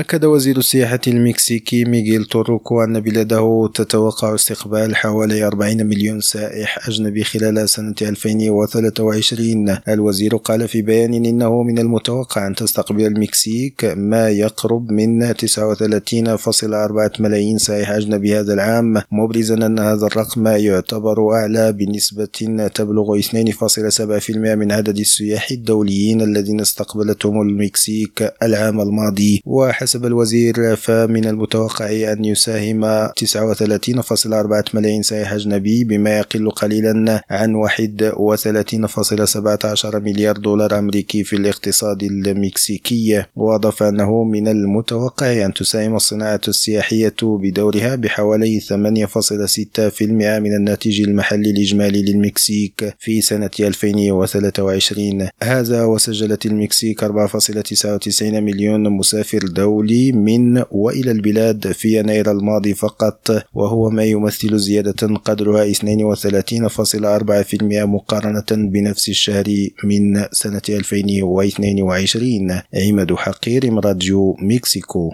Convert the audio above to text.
أكد وزير السياحة المكسيكي ميغيل توروكو أن بلاده تتوقع استقبال حوالي 40 مليون سائح أجنبي خلال سنة 2023 الوزير قال في بيان إنه من المتوقع أن تستقبل المكسيك ما يقرب من 39.4 ملايين سائح أجنبي هذا العام مبرزا أن هذا الرقم يعتبر أعلى بنسبة تبلغ 2.7% من عدد السياح الدوليين الذين استقبلتهم المكسيك العام الماضي. وحسب الوزير فمن المتوقع أن يساهم 39.4 ملايين سائح أجنبي بما يقل قليلا عن 31.17 مليار دولار أمريكي في الاقتصاد المكسيكي. وأضاف أنه من المتوقع أن تساهم الصناعة السياحية بدورها بحوالي 8.6% من الناتج المحلي الإجمالي للمكسيك في سنة 2023 هذا وسجلت المكسيك 4.99 مليون مسافر دولي من وإلى البلاد في يناير الماضي فقط وهو ما يمثل زيادة قدرها 32.4% مقارنة بنفس الشهر من سنة 2022 عماد حقير راديو مكسيكو.